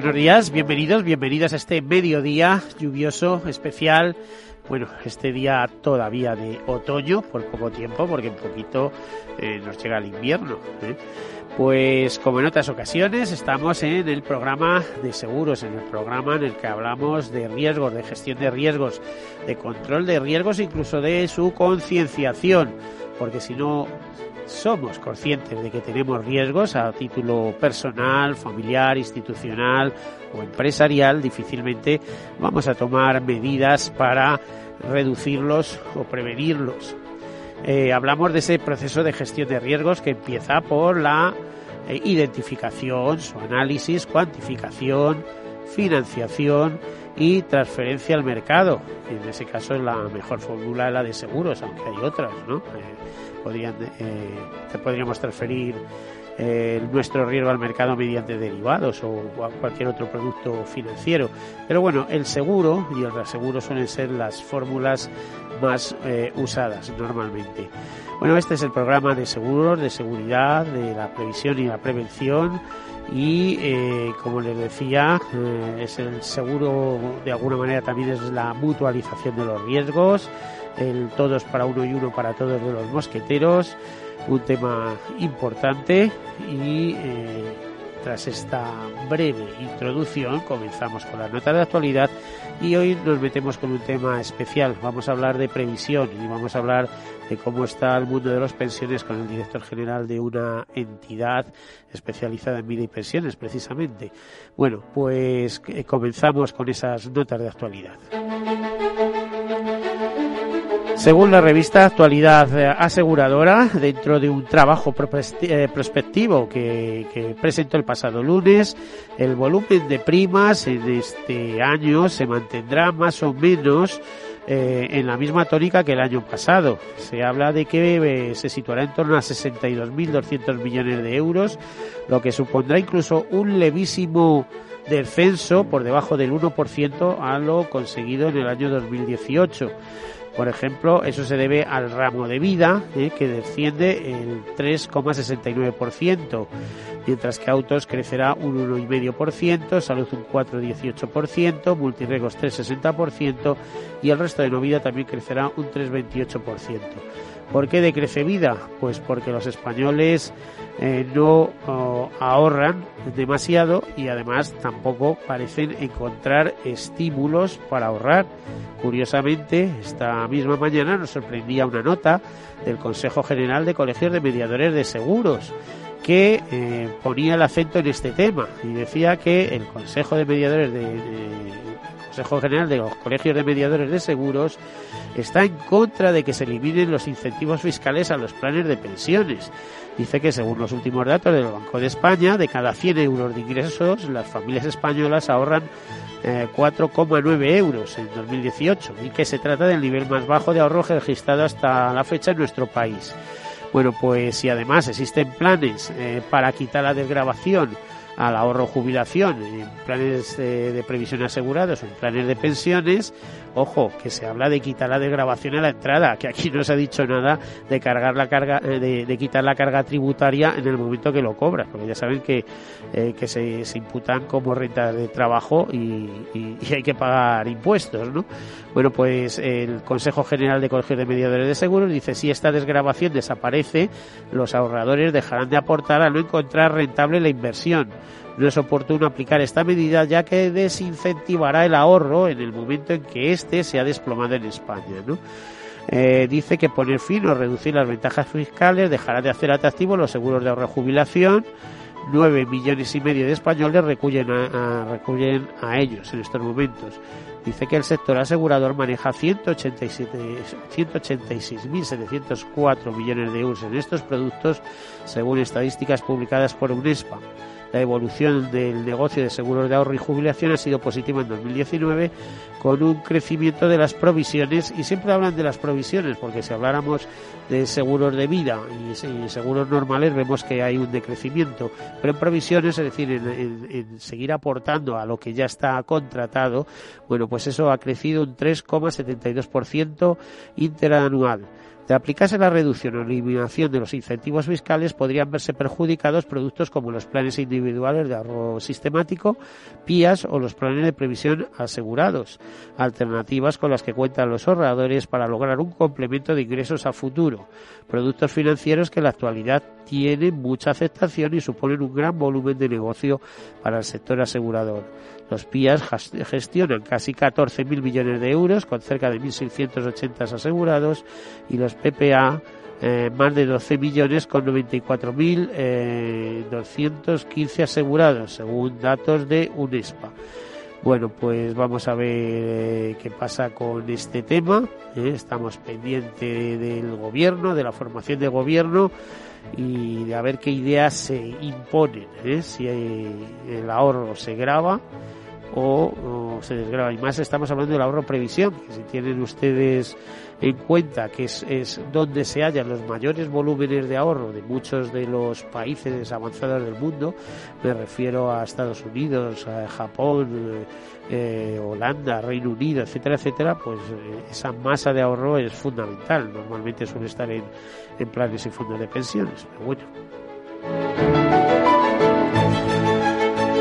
Buenos días, bienvenidos, bienvenidas a este mediodía lluvioso especial. Bueno, este día todavía de otoño, por poco tiempo, porque en poquito eh, nos llega el invierno. ¿eh? Pues como en otras ocasiones, estamos en el programa de seguros, en el programa en el que hablamos de riesgos, de gestión de riesgos, de control de riesgos, incluso de su concienciación, porque si no somos conscientes de que tenemos riesgos a título personal, familiar, institucional o empresarial, difícilmente vamos a tomar medidas para reducirlos o prevenirlos. Eh, hablamos de ese proceso de gestión de riesgos que empieza por la eh, identificación, su análisis, cuantificación, financiación y transferencia al mercado. En ese caso la mejor fórmula es la de seguros, aunque hay otras, ¿no? Eh, podrían, eh, podríamos transferir eh, nuestro riesgo al mercado mediante derivados o cualquier otro producto financiero. Pero bueno, el seguro y el reaseguro suelen ser las fórmulas más eh, usadas normalmente. Bueno, este es el programa de seguros, de seguridad, de la previsión y la prevención y eh, como les decía es el seguro de alguna manera también es la mutualización de los riesgos el todos para uno y uno para todos de los mosqueteros, un tema importante y eh, tras esta breve introducción comenzamos con la nota de actualidad y hoy nos metemos con un tema especial. Vamos a hablar de previsión y vamos a hablar de cómo está el mundo de las pensiones con el director general de una entidad especializada en vida y pensiones precisamente. Bueno, pues eh, comenzamos con esas notas de actualidad. Según la revista Actualidad Aseguradora, dentro de un trabajo eh, prospectivo que, presentó el pasado lunes, el volumen de primas en este año se mantendrá más o menos eh, en la misma tónica que el año pasado. Se habla de que eh, se situará en torno a 62.200 millones de euros, lo que supondrá incluso un levísimo descenso por debajo del 1% a lo conseguido en el año 2018. Por ejemplo, eso se debe al ramo de vida, eh, que desciende el 3,69%, mientras que autos crecerá un 1,5%, salud un 4,18%, multirregos 3,60% y el resto de no vida también crecerá un 3,28%. ¿Por qué decrece vida? Pues porque los españoles eh, no oh, ahorran demasiado y además tampoco parecen encontrar estímulos para ahorrar. Curiosamente, esta misma mañana nos sorprendía una nota del Consejo General de Colegios de Mediadores de Seguros que eh, ponía el acento en este tema y decía que el Consejo de Mediadores de Consejo General de los Colegios de Mediadores de Seguros está en contra de que se eliminen los incentivos fiscales a los planes de pensiones. Dice que según los últimos datos del Banco de España, de cada 100 euros de ingresos, las familias españolas ahorran 4,9 eh, euros en 2018 y que se trata del nivel más bajo de ahorro registrado hasta la fecha en nuestro país. Bueno, pues si además existen planes eh, para quitar la desgrabación al ahorro jubilación en planes de, previsión asegurados en planes de pensiones, ojo, que se habla de quitar la desgrabación a la entrada, que aquí no se ha dicho nada de cargar la carga, eh, de, quitar la carga tributaria en el momento que lo cobras, porque ya saben que, eh, que se, imputan como renta de trabajo y, hay que pagar impuestos, ¿no? Bueno, pues el Consejo General de Colegios de Mediadores de Seguros dice si esta desgrabación desaparece, los ahorradores dejarán de aportar a no encontrar rentable la inversión. No es oportuno aplicar esta medida ya que desincentivará el ahorro en el momento en que éste se ha desplomado en España. ¿no? Eh, dice que poner fin o reducir las ventajas fiscales dejará de hacer atractivos los seguros de ahorro jubilación 9 millones y medio de españoles recurren a, a ellos en estos momentos. Dice que el sector asegurador maneja 186.704 millones de euros en estos productos, según estadísticas publicadas por UNESPA. La evolución del negocio de seguros de ahorro y jubilación ha sido positiva en 2019 con un crecimiento de las provisiones y siempre hablan de las provisiones porque si habláramos de seguros de vida y, seguros normales vemos que hay un decrecimiento. Pero en provisiones es decir en seguir aportando a lo que ya está contratado bueno pues eso ha crecido un 3,72% interanual de aplicarse la reducción o eliminación de los incentivos fiscales, podrían verse perjudicados productos como los planes individuales de ahorro sistemático, PIAS o los planes de previsión asegurados, alternativas con las que cuentan los ahorradores para lograr un complemento de ingresos a futuro, productos financieros que en la actualidad tienen mucha aceptación y suponen un gran volumen de negocio para el sector asegurador. Los PIAs gestionan casi 14.000 millones de euros, con cerca de 1.680 asegurados, y los PPA eh, más de 12 millones con 94.215 eh, asegurados, según datos de UNESPA. Bueno, pues vamos a ver eh, qué pasa con este tema. estamos pendientes del gobierno, de la formación de gobierno y de a ver qué ideas se imponen. Si el ahorro se graba o, se desgrava. Y más estamos hablando del ahorro previsión, que si tienen ustedes en cuenta que es, es donde se hallan los mayores volúmenes de ahorro de muchos de los países avanzados del mundo, me refiero a Estados Unidos, a Japón, eh, Holanda, Reino Unido, etcétera, etcétera, pues eh, esa masa de ahorro es fundamental. Normalmente suele estar en, en planes y fondos de pensiones, pero bueno.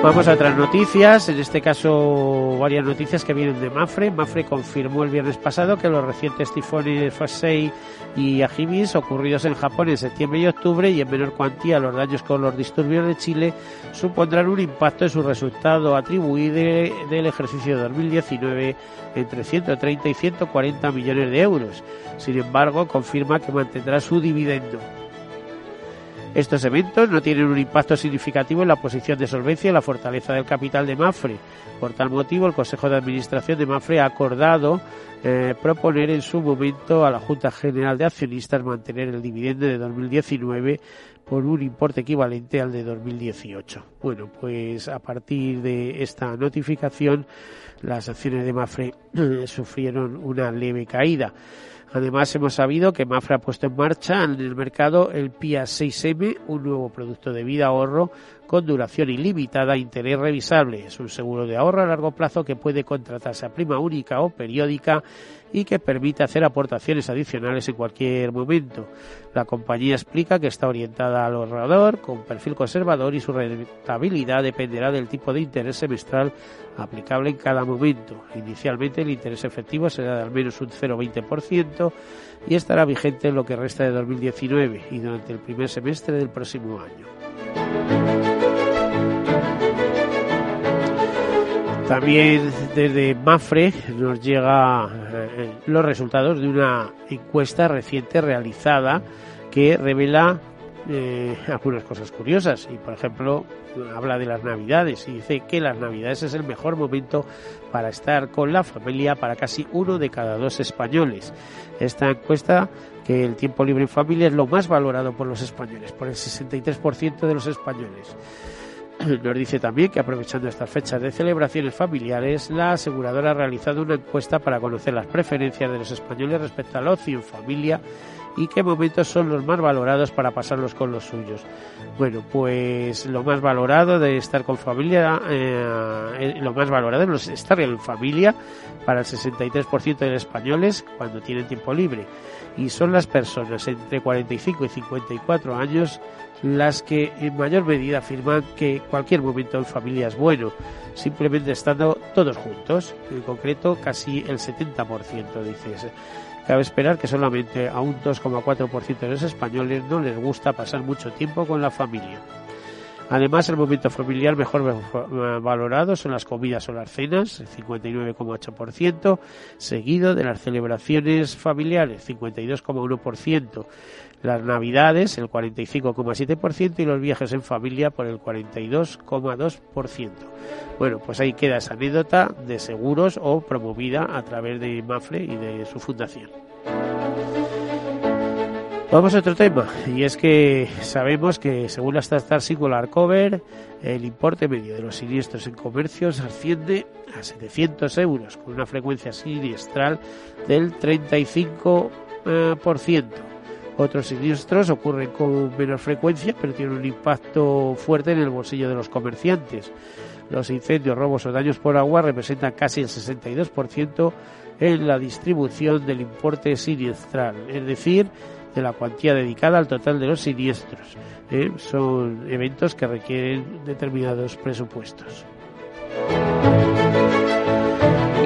Vamos a otras noticias, en este caso varias noticias que vienen de Mafre. Mafre confirmó el viernes pasado que los recientes tifones Fasei y Ajimis ocurridos en Japón en septiembre y octubre y en menor cuantía los daños con los disturbios de Chile supondrán un impacto en su resultado atribuido del ejercicio de 2019 entre 130 y 140 millones de euros. Sin embargo, confirma que mantendrá su dividendo. Estos eventos no tienen un impacto significativo en la posición de solvencia y la fortaleza del capital de Mafre. Por tal motivo, el Consejo de Administración de Mafre ha acordado eh, proponer en su momento a la Junta General de Accionistas mantener el dividendo de 2019 por un importe equivalente al de 2018. Bueno, pues a partir de esta notificación, las acciones de Mafre sufrieron una leve caída. Además, hemos sabido que Mafra ha puesto en marcha en el mercado el PIA 6M, un nuevo producto de vida ahorro con duración ilimitada e interés revisable. Es un seguro de ahorro a largo plazo que puede contratarse a prima única o periódica y que permite hacer aportaciones adicionales en cualquier momento. La compañía explica que está orientada al ahorrador con perfil conservador y su rentabilidad dependerá del tipo de interés semestral aplicable en cada momento. Inicialmente el interés efectivo será de al menos un 0,20% y estará vigente en lo que resta de 2019 y durante el primer semestre del próximo año. También desde Mafre nos llega eh, los resultados de una encuesta reciente realizada que revela eh, algunas cosas curiosas y por ejemplo habla de las navidades y dice que las navidades es el mejor momento para estar con la familia para casi uno de cada dos españoles. Esta encuesta que el tiempo libre en familia es lo más valorado por los españoles, por el 63% de los españoles. Nos dice también que aprovechando estas fechas de celebraciones familiares, la aseguradora ha realizado una encuesta para conocer las preferencias de los españoles respecto al ocio en familia y qué momentos son los más valorados para pasarlos con los suyos. Bueno, pues lo más valorado de estar con familia, eh, eh, lo más valorado es estar en familia para el 63% de los españoles cuando tienen tiempo libre. Y son las personas entre 45 y 54 años las que en mayor medida afirman que cualquier momento en familia es bueno, simplemente estando todos juntos, en concreto casi el 70% dice. Cabe esperar que solamente a un 2,4% de los españoles no les gusta pasar mucho tiempo con la familia. Además, el momento familiar mejor valorado son las comidas o las cenas, el 59,8%, seguido de las celebraciones familiares, 52,1%, las navidades, el 45,7%, y los viajes en familia por el 42,2%. Bueno, pues ahí queda esa anécdota de seguros o promovida a través de Mafre y de su fundación. Vamos a otro tema, y es que sabemos que según la Star Singular Cover, el importe medio de los siniestros en comercios asciende a 700 euros, con una frecuencia siniestral del 35%. Eh, Otros siniestros ocurren con menor frecuencia, pero tienen un impacto fuerte en el bolsillo de los comerciantes. Los incendios, robos o daños por agua representan casi el 62% en la distribución del importe siniestral, es decir, de la cuantía dedicada al total de los siniestros. ¿eh? Son eventos que requieren determinados presupuestos.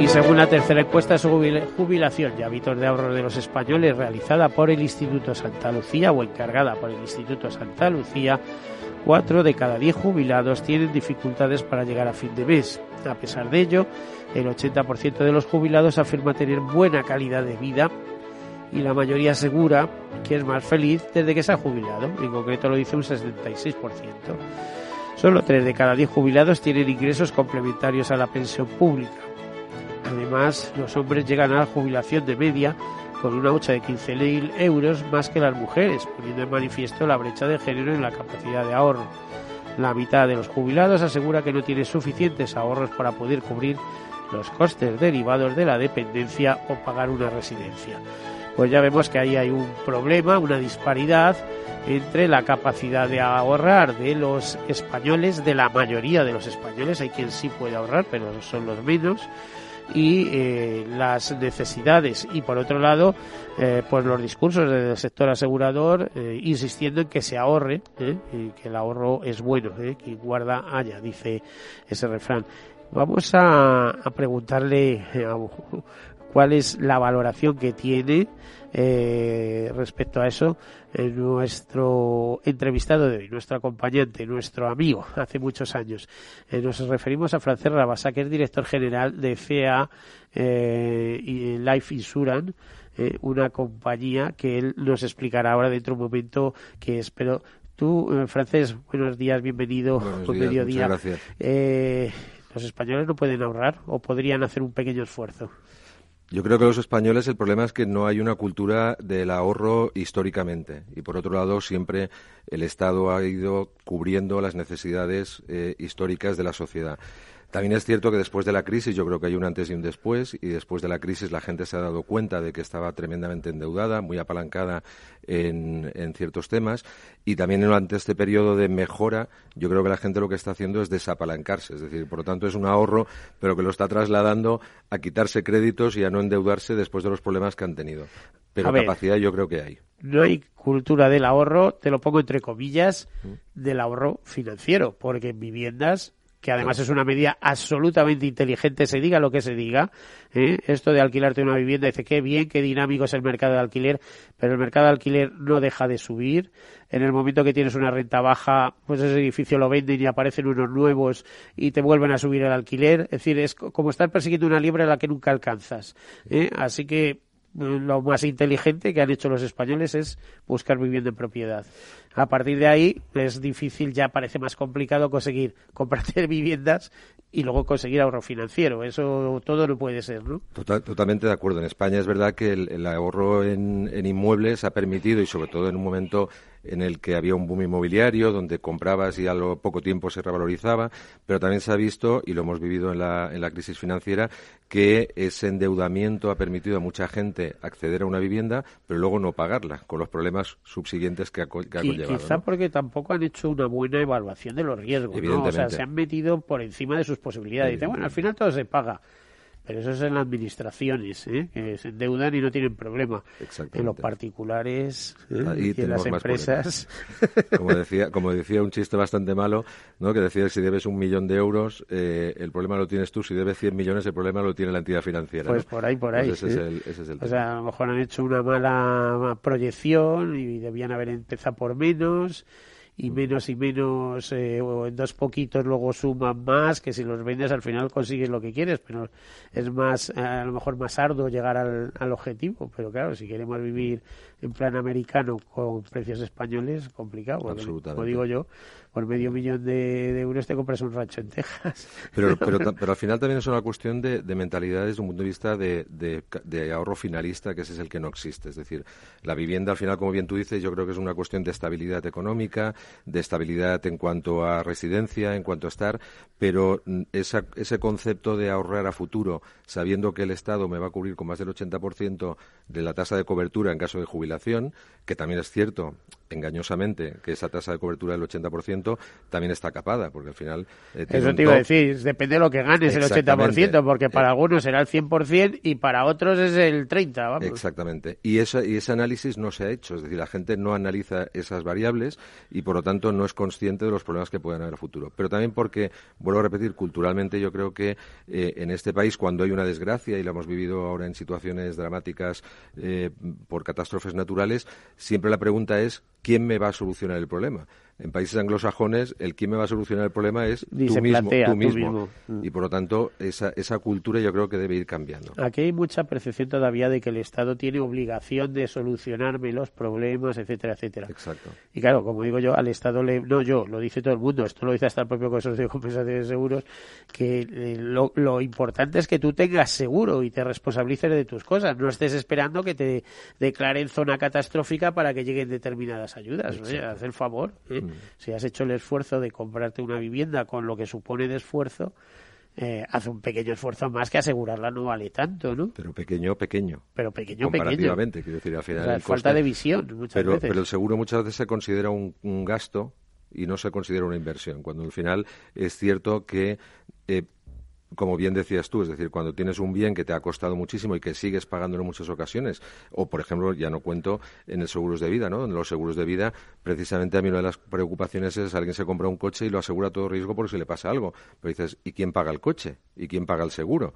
Y según la tercera encuesta de jubilación y hábitos de ahorro de los españoles realizada por el Instituto Santa Lucía o encargada por el Instituto Santa Lucía, cuatro de cada diez jubilados tienen dificultades para llegar a fin de mes. A pesar de ello, el 80% de los jubilados afirma tener buena calidad de vida y la mayoría asegura que es más feliz desde que se ha jubilado. En concreto lo dice un 66%. Solo 3 de cada 10 jubilados tienen ingresos complementarios a la pensión pública. Además, los hombres llegan a la jubilación de media con una hucha de 15.000 euros más que las mujeres, poniendo en manifiesto la brecha de género en la capacidad de ahorro. La mitad de los jubilados asegura que no tiene suficientes ahorros para poder cubrir los costes derivados de la dependencia o pagar una residencia pues ya vemos que ahí hay un problema, una disparidad entre la capacidad de ahorrar de los españoles, de la mayoría de los españoles, hay quien sí puede ahorrar, pero son los menos, y eh, las necesidades. Y por otro lado eh, pues los discursos del sector asegurador eh, insistiendo en que se ahorre y que el ahorro es bueno que guarda haya dice ese refrán. Vamos a, a preguntarle a cuál es la valoración que tiene eh, respecto a eso nuestro entrevistado de hoy, nuestro acompañante, nuestro amigo hace muchos años. Eh, nos referimos a Francés Rabasa, que es director general de FEA eh, y Life Insurance, una compañía que él nos explicará ahora dentro de un momento que espero. Tú, Francés, buenos días, bienvenido. Buenos días, mediodía. gracias. ¿Los españoles no pueden ahorrar o podrían hacer un pequeño esfuerzo? Yo creo que los españoles el problema es que no hay una cultura del ahorro históricamente y por otro lado siempre el Estado ha ido cubriendo las necesidades eh, históricas de la sociedad. También es cierto que después de la crisis, yo creo que hay un antes y un después, y después de la crisis la gente se ha dado cuenta de que estaba tremendamente endeudada, muy apalancada en, ciertos temas, y también durante este periodo de mejora, yo creo que la gente lo que está haciendo es desapalancarse, es decir, por lo tanto es un ahorro, pero que lo está trasladando a quitarse créditos y a no endeudarse después de los problemas que han tenido. Pero capacidad yo creo que hay. No hay cultura del ahorro, te lo pongo entre comillas, mm. del ahorro financiero, porque en viviendas que además es una medida absolutamente inteligente, se diga lo que se diga. ¿eh? Esto de alquilarte una vivienda, dice qué bien, qué dinámico es el mercado de alquiler, pero el mercado de alquiler no deja de subir. En el momento que tienes una renta baja, pues ese edificio lo venden y aparecen unos nuevos y te vuelven a subir el alquiler. Es decir, es como estar persiguiendo una liebre a la que nunca alcanzas. ¿eh? Así que lo más inteligente que han hecho los españoles es buscar vivienda en propiedad. A partir de ahí es difícil, ya parece más complicado conseguir comprarte viviendas y luego conseguir ahorro financiero. Eso todo no puede ser, ¿no? totalmente de acuerdo. En España es verdad que el, ahorro en, inmuebles ha permitido, y sobre todo en un momento en el que había un boom inmobiliario donde comprabas y a lo poco tiempo se revalorizaba, pero también se ha visto, y lo hemos vivido en la, en la crisis financiera, que ese endeudamiento ha permitido a mucha gente acceder a una vivienda, pero luego no pagarla, con los problemas subsiguientes que ha, que conllevado. Quizá porque tampoco han hecho una buena evaluación de los riesgos, ¿no? O sea, se han metido por encima de sus posibilidades. Dicen, bueno, al final todo se paga. Pero eso es en las administraciones, ¿eh? que se endeudan y no tienen problema. En los particulares ¿eh? y en las empresas. Como decía, como decía un chiste bastante malo, ¿no? que decía que si debes un millón de euros, eh, el problema lo tienes tú. Si debes 100 millones, el problema lo tiene la entidad financiera. Pues por ahí, por ahí. ese, es el, ese, es el, o sea, a lo mejor han hecho una mala proyección y debían haber empezado por menos y menos y menos, eh, o en dos poquitos luego suman más, que si los vendes al final consigues lo que quieres, pero es más, a lo mejor más arduo llegar al, al objetivo. Pero claro, si queremos vivir en plan americano con precios españoles, complicado. Como digo yo, por medio millón de, euros te compras un rancho en Texas. Pero, pero, pero al final también es una cuestión de, de mentalidad desde un punto de vista de, de, ahorro finalista, que ese es el que no existe. Es decir, la vivienda al final, como bien tú dices, yo creo que es una cuestión de estabilidad económica, de estabilidad en cuanto a residencia, en cuanto a estar, pero esa, ese concepto de ahorrar a futuro, sabiendo que el Estado me va a cubrir con más del 80% de la tasa de cobertura en caso de jubilación, que también es cierto, engañosamente, que esa tasa de cobertura del 80% también está capada, porque al final... Eh, Eso te iba a decir, depende de lo que ganes el 80%, porque para eh, algunos será el 100% y para otros es el 30%. Vamos. Exactamente. Y, esa, y ese análisis no se ha hecho, es decir, la gente no analiza esas variables y por lo tanto no es consciente de los problemas que pueden haber a futuro. Pero también porque, vuelvo a repetir, culturalmente yo creo que eh, en este país cuando hay una desgracia, y la hemos vivido ahora en situaciones dramáticas por catástrofes naturales, siempre la pregunta es ¿quién me va a solucionar el problema? En países anglosajones, el quién me va a solucionar el problema es tú, mismo, tú, mismo, Y por lo tanto, esa, esa cultura yo creo que debe ir cambiando. Aquí hay mucha percepción todavía de que el Estado tiene obligación de solucionarme los problemas, etcétera, etcétera. Exacto. Y claro, como digo yo, al Estado le. No yo, lo dice todo el mundo, esto lo dice hasta el propio Consorcio de Compensación de Seguros, que eh, lo, lo importante es que tú tengas seguro y te responsabilices de tus cosas. No estés esperando que te declaren zona catastrófica para que lleguen determinadas ayudas. haz el favor. ¿eh? Mm. Si has hecho el esfuerzo de comprarte una vivienda con lo que supone de esfuerzo, eh, hace un pequeño esfuerzo más que asegurarla no vale tanto, ¿no? Pero pequeño, pequeño. Pero pequeño, Comparativamente, quiero decir, al final. falta de visión muchas pero, veces. Pero el seguro muchas veces se considera un, gasto y no se considera una inversión, cuando al final es cierto que eh, como bien decías tú, es decir, cuando tienes un bien que te ha costado muchísimo y que sigues pagándolo en muchas ocasiones, o por ejemplo, ya no cuento en el seguros de vida, ¿no? En los seguros de vida, precisamente a mí una de las preocupaciones es alguien se compra un coche y lo asegura todo riesgo por si le pasa algo. Pero dices, ¿y quién paga el coche? ¿Y quién paga el seguro?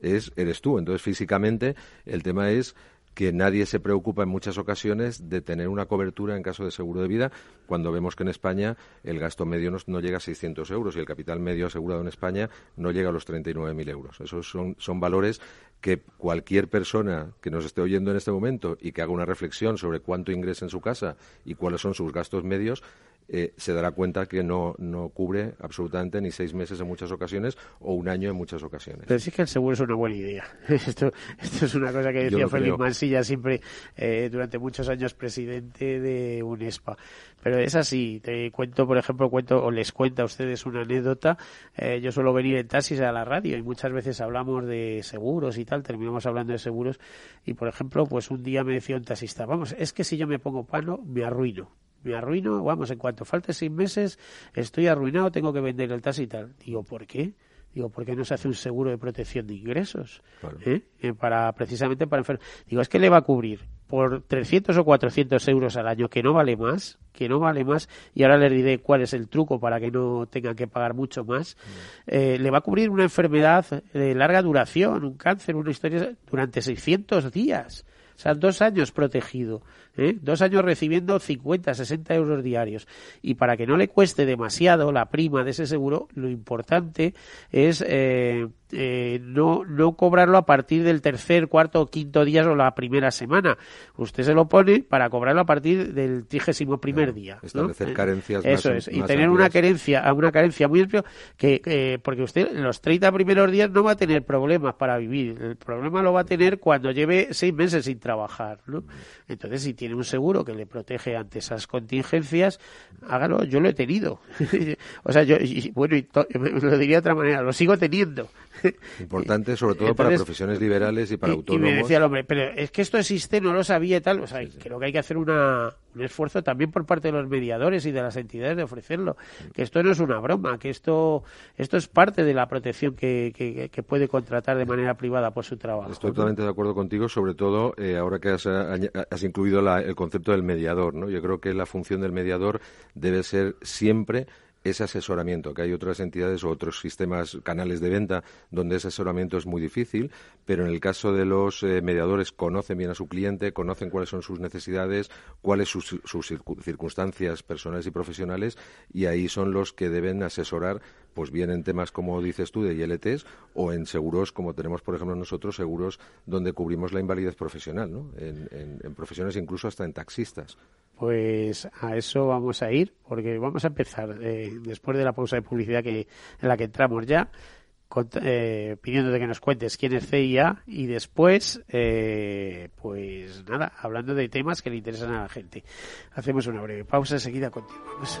Es, eres tú. Entonces, físicamente, el tema es que nadie se preocupa en muchas ocasiones de tener una cobertura en caso de seguro de vida, cuando vemos que en España el gasto medio no, llega a 600 euros y el capital medio asegurado en España no llega a los 39.000 euros. Esos son, son valores que cualquier persona que nos esté oyendo en este momento y que haga una reflexión sobre cuánto ingresa en su casa y cuáles son sus gastos medios, eh, se dará cuenta que no, no cubre absolutamente ni seis meses en muchas ocasiones o un año en muchas ocasiones. Pero sí que el seguro es una buena idea. esto, esto es una cosa que decía Félix Mansilla siempre eh, durante muchos años presidente de UNESPA. Pero es así. Te cuento, por ejemplo, cuento o les cuento a ustedes una anécdota. Eh, yo suelo venir en taxis a la radio y muchas veces hablamos de seguros y tal. Terminamos hablando de seguros y, por ejemplo, pues un día me decía un taxista, vamos, es que si yo me pongo pano me arruino me arruino, vamos, en cuanto falte seis meses, estoy arruinado, tengo que vender el taxi y tal. Digo, ¿por qué? Digo, ¿por qué no se hace un seguro de protección de ingresos? ¿Eh? Eh, para, precisamente para enfermos. Digo, es que le va a cubrir por 300 o 400 euros al año, que no vale más, que no vale más, y ahora le diré cuál es el truco para que no tenga que pagar mucho más, mm. eh, le va a cubrir una enfermedad de larga duración, un cáncer, una historia, durante 600 días. O sea, dos años protegido. ¿Eh? dos años recibiendo 50, 60 euros diarios. Y para que no le cueste demasiado la prima de ese seguro, lo importante es eh, eh, no, no cobrarlo a partir del tercer, cuarto o quinto día o la primera semana. Usted se lo pone para cobrarlo a partir del trigésimo primer día. Establecer carencias Eso es. y tener una carencia, una carencia muy amplia, que, porque usted en los 30 primeros días no va a tener problemas para vivir. El problema lo va a tener cuando lleve seis meses sin trabajar. ¿no? Entonces, si tiene un seguro que le protege ante esas contingencias, hágalo. Yo lo he tenido. o sea, yo, bueno, y lo diría de otra manera, lo sigo teniendo. Importante, sobre todo para profesiones liberales y para autónomos. Y me decía el hombre, pero es que esto existe, no lo sabía y tal. O sea, creo que hay que hacer una, un esfuerzo también por parte de los mediadores y de las entidades de ofrecerlo. Que esto no es una broma, que esto, esto es parte de la protección que, que, puede contratar de manera privada por su trabajo. Estoy totalmente de acuerdo contigo, sobre todo eh, ahora que has, has incluido el concepto del mediador. ¿no? Yo creo que la función del mediador debe ser siempre ese asesoramiento, que hay otras entidades o otros sistemas, canales de venta, donde ese asesoramiento es muy difícil, pero en el caso de los eh, mediadores conocen bien a su cliente, conocen cuáles son sus necesidades, cuáles sus, sus circunstancias personales y profesionales, y ahí son los que deben asesorar pues bien en temas como dices tú de ILTs o en seguros como tenemos por ejemplo nosotros seguros donde cubrimos la invalidez profesional ¿no? en, profesiones incluso hasta en taxistas pues a eso vamos a ir porque vamos a empezar eh, después de la pausa de publicidad que en la que entramos ya eh, pidiéndote que nos cuentes quién es CIA y después, eh, pues nada, hablando de temas que le interesan a la gente. Hacemos una breve pausa, enseguida continuamos.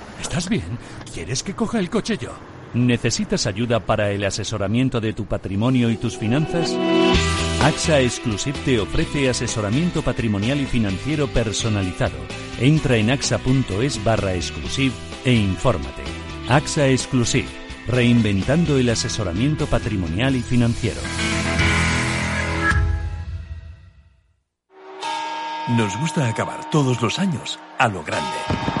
¿estás bien? ¿Quieres que coja el coche yo? ¿Necesitas ayuda para el asesoramiento de tu patrimonio y tus finanzas? AXA Exclusive te ofrece asesoramiento patrimonial y financiero personalizado. Entra en axa.es barra exclusive e infórmate. AXA Exclusive, reinventando el asesoramiento patrimonial y financiero. Nos gusta acabar todos los años a lo grande.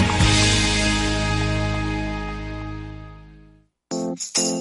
Thank you.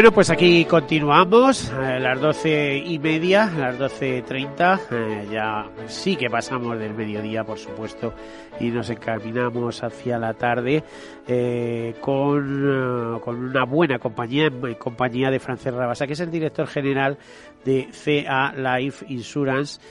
Bueno, pues aquí continuamos a las doce y media, las doce treinta. Eh, ya sí que pasamos del mediodía, por supuesto, y nos encaminamos hacia la tarde eh, con, eh, con una buena compañía, en compañía de Francés Rabasa, que es el director general de CA Life Insurance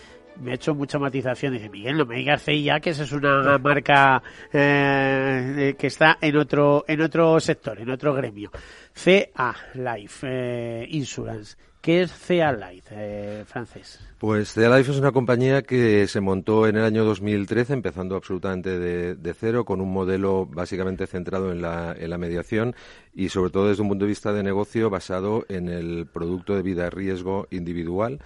me ha hecho mucha matización. Dice, Miguel, no me digas CIA, que esa es una marca eh, que está en otro, en otro sector, en otro gremio. CA Life eh, Insurance. ¿Qué es CA Life, eh, francés? Pues CA Life es una compañía que se montó en el año 2013, empezando absolutamente de, cero, con un modelo básicamente centrado en la, en la, mediación y sobre todo desde un punto de vista de negocio basado en el producto de vida riesgo individual.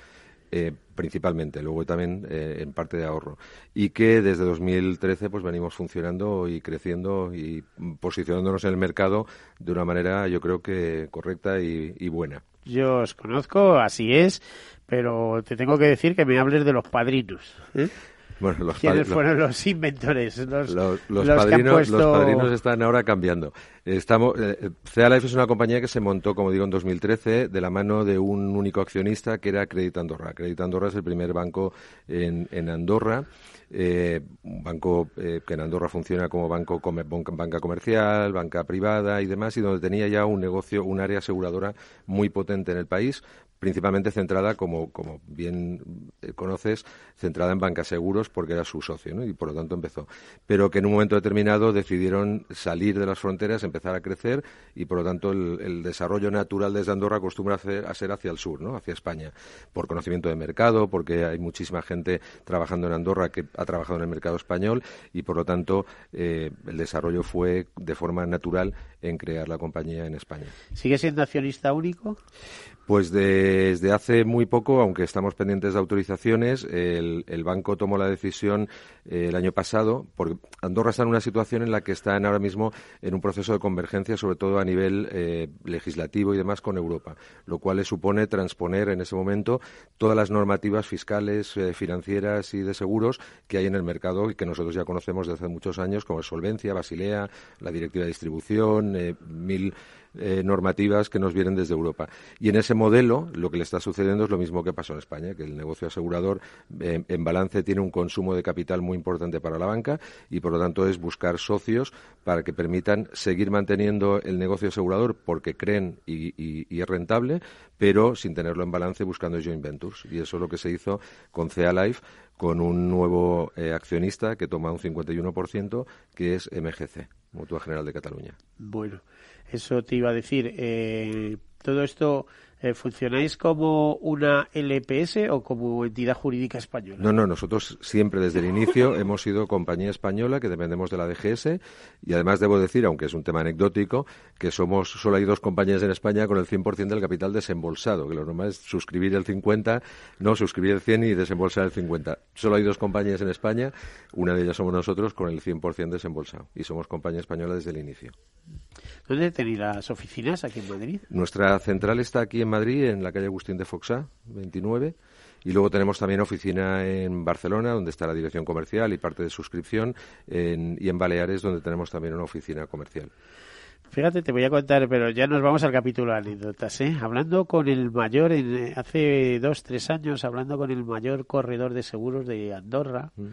Eh, principalmente, luego también eh, en parte de ahorro. Y que desde 2013 pues venimos funcionando y creciendo y posicionándonos en el mercado de una manera yo creo que correcta y, buena. Yo os conozco, así es, pero te tengo que decir que me hables de los padrinos. ¿eh? Bueno, los ¿Quiénes fueron los inventores? Los, los, padrinos, los padrinos están ahora cambiando. Estamos, eh, Life es una compañía que se montó, como digo, en 2013 de la mano de un único accionista que era Credit Andorra. Credit Andorra es el primer banco en, en Andorra. Eh, un banco eh, que en Andorra funciona como banco banca comercial, banca privada y demás, y donde tenía ya un negocio, un área aseguradora muy potente en el país, principalmente centrada, como, como bien eh, conoces, centrada en bancas seguros porque era su socio, y por lo tanto empezó. Pero que en un momento determinado decidieron salir de las fronteras, empezar a crecer y por lo tanto el, desarrollo natural desde Andorra acostumbra a, ser hacia el sur, ¿no? hacia España, por conocimiento de mercado, porque hay muchísima gente trabajando en Andorra que ha trabajado en el mercado español y por lo tanto eh, el desarrollo fue de forma natural en crear la compañía en España. ¿Sigue siendo accionista único? Pues desde hace muy poco, aunque estamos pendientes de autorizaciones, el, banco tomó la decisión eh, el año pasado, porque Andorra está en una situación en la que está ahora mismo en un proceso de convergencia, sobre todo a nivel eh, legislativo y demás, con Europa, lo cual le supone transponer en ese momento todas las normativas fiscales, eh, financieras y de seguros que hay en el mercado y que nosotros ya conocemos desde hace muchos años, como Solvencia, Basilea, la Directiva de Distribución, mil eh, normativas que nos vienen desde Europa. Y en ese modelo lo que le está sucediendo es lo mismo que pasó en España, que el negocio asegurador eh, en balance tiene un consumo de capital muy importante para la banca y por lo tanto es buscar socios para que permitan seguir manteniendo el negocio asegurador porque creen y, es rentable, pero sin tenerlo en balance buscando joint ventures. Y eso es lo que se hizo con CEA Life, con un nuevo eh, accionista que toma un 51%, que es MGC, Mutua General de Cataluña. Bueno, eso te iba a decir. Eh, todo esto eh, ¿funcionáis como una LPS o como entidad jurídica española? No, no, nosotros siempre desde el inicio hemos sido compañía española que dependemos de la DGS y además debo decir, aunque es un tema anecdótico, que somos solo hay dos compañías en España con el 100% del capital desembolsado, que lo normal es suscribir el 50, no suscribir el 100 y desembolsar el 50. Solo hay dos compañías en España, una de ellas somos nosotros con el 100% desembolsado y somos compañía española desde el inicio. ¿Dónde tenéis las oficinas aquí en Madrid? Nuestra central está aquí en Madrid, en la calle Agustín de Foxá, 29. Y luego tenemos también oficina en Barcelona, donde está la dirección comercial y parte de suscripción, y en Baleares, donde tenemos también una oficina comercial. Fíjate, te voy a contar, pero ya nos vamos al capítulo de anécdotas, ¿eh? Hablando con el mayor, en, hace dos, tres años, hablando con el mayor corredor de seguros de Andorra, mm.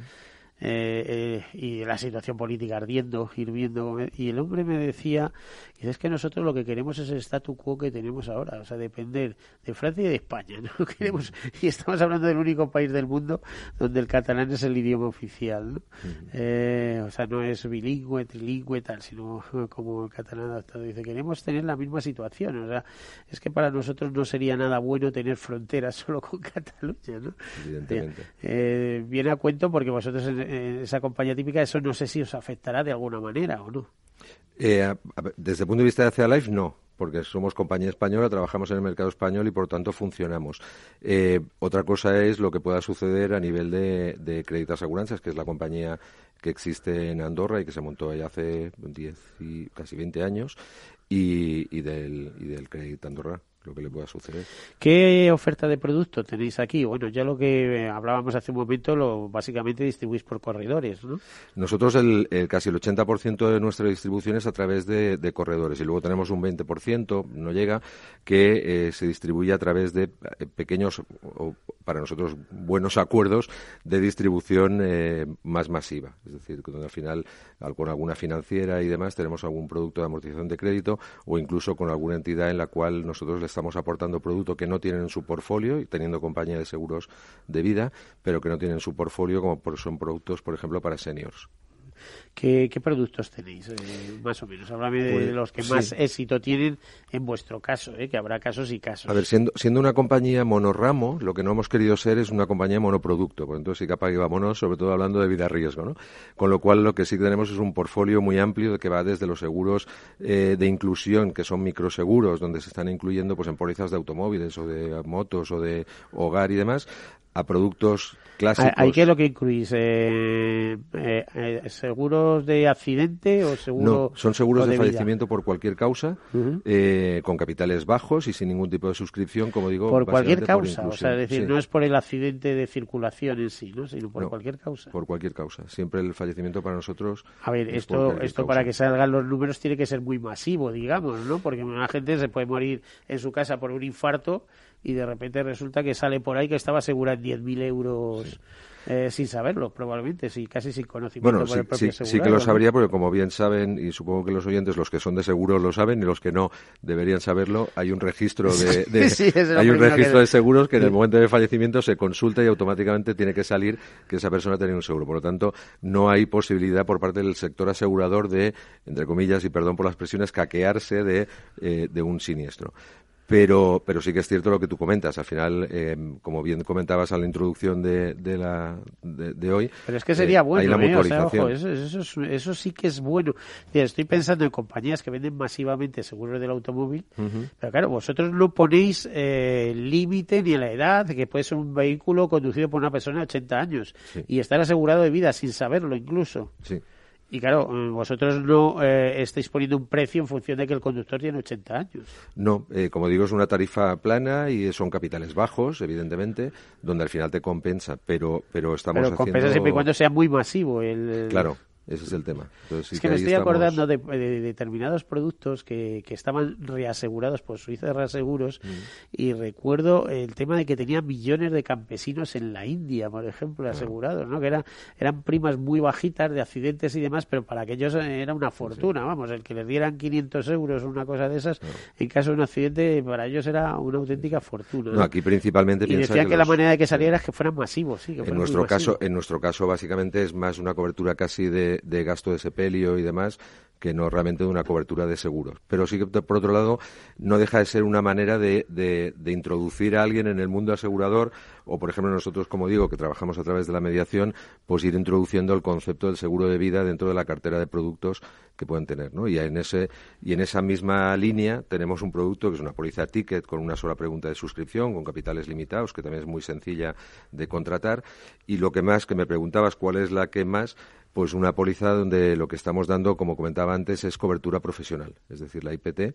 Eh, eh, y la situación política ardiendo, hirviendo. Y el hombre me decía, es que nosotros lo que queremos es el statu quo que tenemos ahora, o sea, depender de Francia y de España. ¿no? Queremos, y estamos hablando del único país del mundo donde el catalán es el idioma oficial. ¿no? Eh, o sea, no es bilingüe, trilingüe, tal, sino como el catalán adaptado. Dice, queremos tener la misma situación. O sea, es que para nosotros no sería nada bueno tener fronteras solo con Cataluña. ¿no? Evidentemente. viene a cuento porque vosotros esa compañía típica, eso no sé si os afectará de alguna manera o no. Eh, desde el punto de vista de Acea Life, no porque somos compañía española, trabajamos en el mercado español y por tanto funcionamos. Eh, otra cosa es lo que pueda suceder a nivel de, de Crédito Aseguranzas, que es la compañía que existe en Andorra y que se montó ahí hace 10 y casi 20 años, y, y, del, y del Crédito Andorra lo que le pueda suceder. ¿Qué oferta de producto tenéis aquí? Bueno, ya lo que hablábamos hace un momento, lo básicamente distribuís por corredores, ¿no? Nosotros el, casi el 80% de nuestra distribución es a través de, corredores y luego tenemos un 20%, no llega, que eh, se distribuye a través de eh, pequeños, o para nosotros buenos acuerdos de distribución eh, más masiva. Es decir, que al final con alguna financiera y demás tenemos algún producto de amortización de crédito o incluso con alguna entidad en la cual nosotros le estamos aportando producto que no tienen en su portfolio y teniendo compañía de seguros de vida, pero que no tienen en su portfolio como son productos, por ejemplo, para seniors. ¿Qué, productos tenéis, eh, más o menos? Háblame de pues, los que más éxito tienen en vuestro caso, eh, que habrá casos y casos. A ver, siendo, siendo una compañía monorramo, lo que no hemos querido ser es una compañía monoproducto, por entonces sí que vámonos, sobre todo hablando de vida riesgo, ¿no? Con lo cual lo que sí tenemos es un portfolio muy amplio que va desde los seguros eh, de inclusión, que son microseguros, donde se están incluyendo pues en pólizas de automóviles o de motos o de hogar y demás, a productos clásicos. ¿Hay qué es lo que incluís? Eh, eh, eh, ¿Seguros de accidente o seguros No, son seguros de, fallecimiento por cualquier causa, con capitales bajos y sin ningún tipo de suscripción, como digo. Por cualquier causa, o sea, es decir, no es por el accidente de circulación en sí, ¿no? sino por cualquier causa. Por cualquier causa. Siempre el fallecimiento para nosotros. A ver, esto, esto para que salgan los números tiene que ser muy masivo, digamos, ¿no? Porque una gente se puede morir en su casa por un infarto y de repente resulta que sale por ahí que estaba asegurada en 10.000 euros eh, sin saberlo, probablemente, sí, casi sin conocimiento bueno, sí, sí, que lo sabría porque como bien saben, y supongo que los oyentes, los que son de seguros lo saben y los que no deberían saberlo, hay un registro de, hay un registro de seguros que en el momento de fallecimiento se consulta y automáticamente tiene que salir que esa persona tiene un seguro. Por lo tanto, no hay posibilidad por parte del sector asegurador de, entre comillas, y perdón por las presiones, caquearse de, eh, de un siniestro. Pero, pero sí que es cierto lo que tú comentas. Al final, eh, como bien comentabas a la introducción de, de, la, de, hoy. Pero es que sería eh, bueno, ¿eh? eso, eso, sí que es bueno. Estoy pensando en compañías que venden masivamente seguros del automóvil. Pero claro, vosotros no ponéis eh, límite ni a la edad, que puede ser un vehículo conducido por una persona de 80 años y estar asegurado de vida sin saberlo incluso. Sí. Y claro, vosotros no eh, estáis poniendo un precio en función de que el conductor tiene 80 años. No, eh, como digo, es una tarifa plana y son capitales bajos, evidentemente, donde al final te compensa, pero, pero estamos pero compensa siempre y cuando sea muy masivo el... Claro, ese es el tema. es que, me estoy acordando de, determinados productos que, que, estaban reasegurados por Suiza de Reaseguros mm. y recuerdo el tema de que tenían millones de campesinos en la India, por ejemplo, ah. asegurados, ¿no? Que eran, eran primas muy bajitas de accidentes y demás, pero para aquellos era una fortuna, vamos, el que les dieran 500 euros o una cosa de esas, en caso de un accidente, para ellos era una auténtica fortuna. No, aquí principalmente y decían que, la manera de que saliera es que fueran masivos, sí. en nuestro caso, en nuestro caso básicamente es más una cobertura casi de de, gasto de sepelio y demás que no realmente de una cobertura de seguros. Pero sí que, por otro lado, no deja de ser una manera de, de, introducir a alguien en el mundo asegurador, o por ejemplo nosotros, como digo, que trabajamos a través de la mediación, pues ir introduciendo el concepto del seguro de vida dentro de la cartera de productos que pueden tener. ¿no? Y, en y en esa misma línea tenemos un producto que es una póliza ticket con una sola pregunta de suscripción, con capitales limitados, que también es muy sencilla de contratar. Y lo que más, que me preguntabas cuál es la que más, pues una póliza donde lo que estamos dando, como comentaba antes, es cobertura profesional, es decir, la IPT,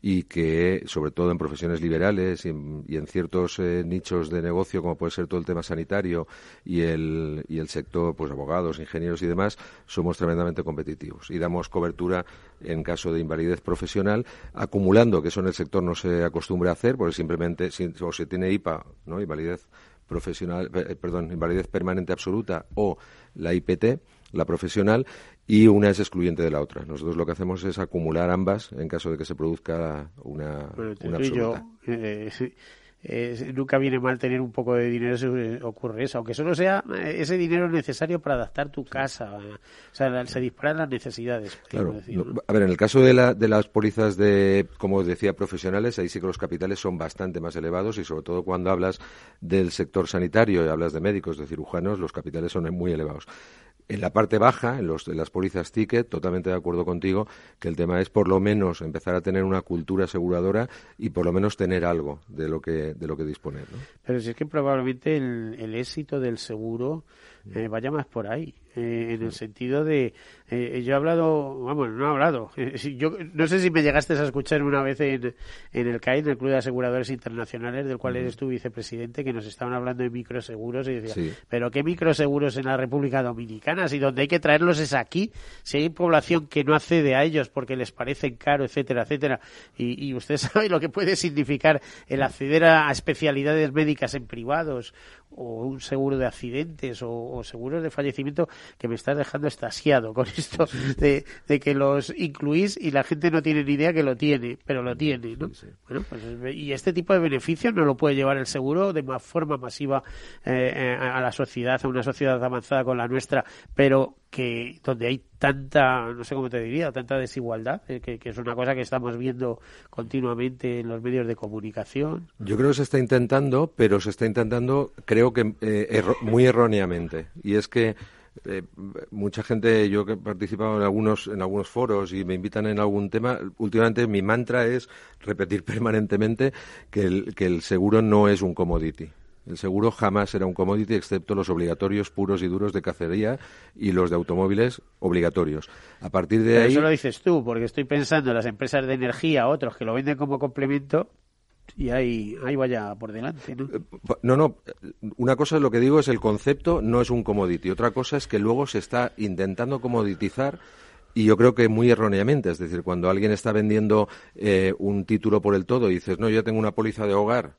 y que, sobre todo en profesiones liberales y en, ciertos eh, nichos de negocio, como puede ser todo el tema sanitario y el, y el sector, pues abogados, ingenieros y demás, somos tremendamente competitivos y damos cobertura en caso de invalidez profesional, acumulando, que eso en el sector no se acostumbra a hacer, porque simplemente si, o se tiene IPA, ¿no? invalidez profesional, eh, perdón, invalidez permanente absoluta o la IPT, la profesional, y una es excluyente de la otra. Nosotros lo que hacemos es acumular ambas en caso de que se produzca una, una absoluta. Eh, nunca viene mal tener un poco de dinero si ocurre eso, aunque solo sea eh, ese dinero necesario para adaptar tu casa. O sea, se disparan las necesidades. A ver, en el caso de, la, de las pólizas de, como decía, profesionales, ahí sí que los capitales son bastante más elevados y sobre todo cuando hablas del sector sanitario y hablas de médicos, de cirujanos, los capitales son muy elevados. En la parte baja, en, los, las pólizas ticket, totalmente de acuerdo contigo, que el tema es por lo menos empezar a tener una cultura aseguradora y por lo menos tener algo de lo que, de lo que disponer. Pero si es que probablemente el éxito del seguro eh, vaya más por ahí, eh, en el sentido de, eh, yo he hablado, vamos, no he hablado, yo no sé si me llegaste a escuchar una vez en, en el CAI, en el Club de Aseguradores Internacionales, del cual eres tu vicepresidente, que nos estaban hablando de microseguros y decía, pero ¿qué microseguros en la República Dominicana? Si donde hay que traerlos es aquí, si hay población que no accede a ellos porque les parecen caro, etcétera, etcétera, y, y usted sabe lo que puede significar el acceder a especialidades médicas en privados o un seguro de accidentes o, seguros de fallecimiento que me estás dejando estasiado con esto de, que los incluís y la gente no tiene ni idea que lo tiene, pero lo tiene, ¿no? Bueno, pues, y este tipo de beneficios no lo puede llevar el seguro de más forma masiva eh, eh, a la sociedad, a una sociedad avanzada con la nuestra, pero que donde hay tanta, no sé cómo te diría, tanta desigualdad, eh, que, es una cosa que estamos viendo continuamente en los medios de comunicación. Yo creo que se está intentando, pero se está intentando, creo que eh, muy erróneamente. Y es que eh, mucha gente, yo que he participado en algunos, en algunos foros y me invitan en algún tema, últimamente mi mantra es repetir permanentemente que el, que el seguro no es un commodity. El seguro jamás será un commodity excepto los obligatorios puros y duros de cacería y los de automóviles obligatorios. A partir de ahí. Eso lo dices tú, porque estoy pensando en las empresas de energía, otros que lo venden como complemento y ahí, ahí vaya por delante, ¿no? Eh, no. Una cosa lo que digo es el concepto no es un commodity. Otra cosa es que luego se está intentando comoditizar y yo creo que muy erróneamente. Es decir, cuando alguien está vendiendo eh, un título por el todo y dices, no, yo tengo una póliza de hogar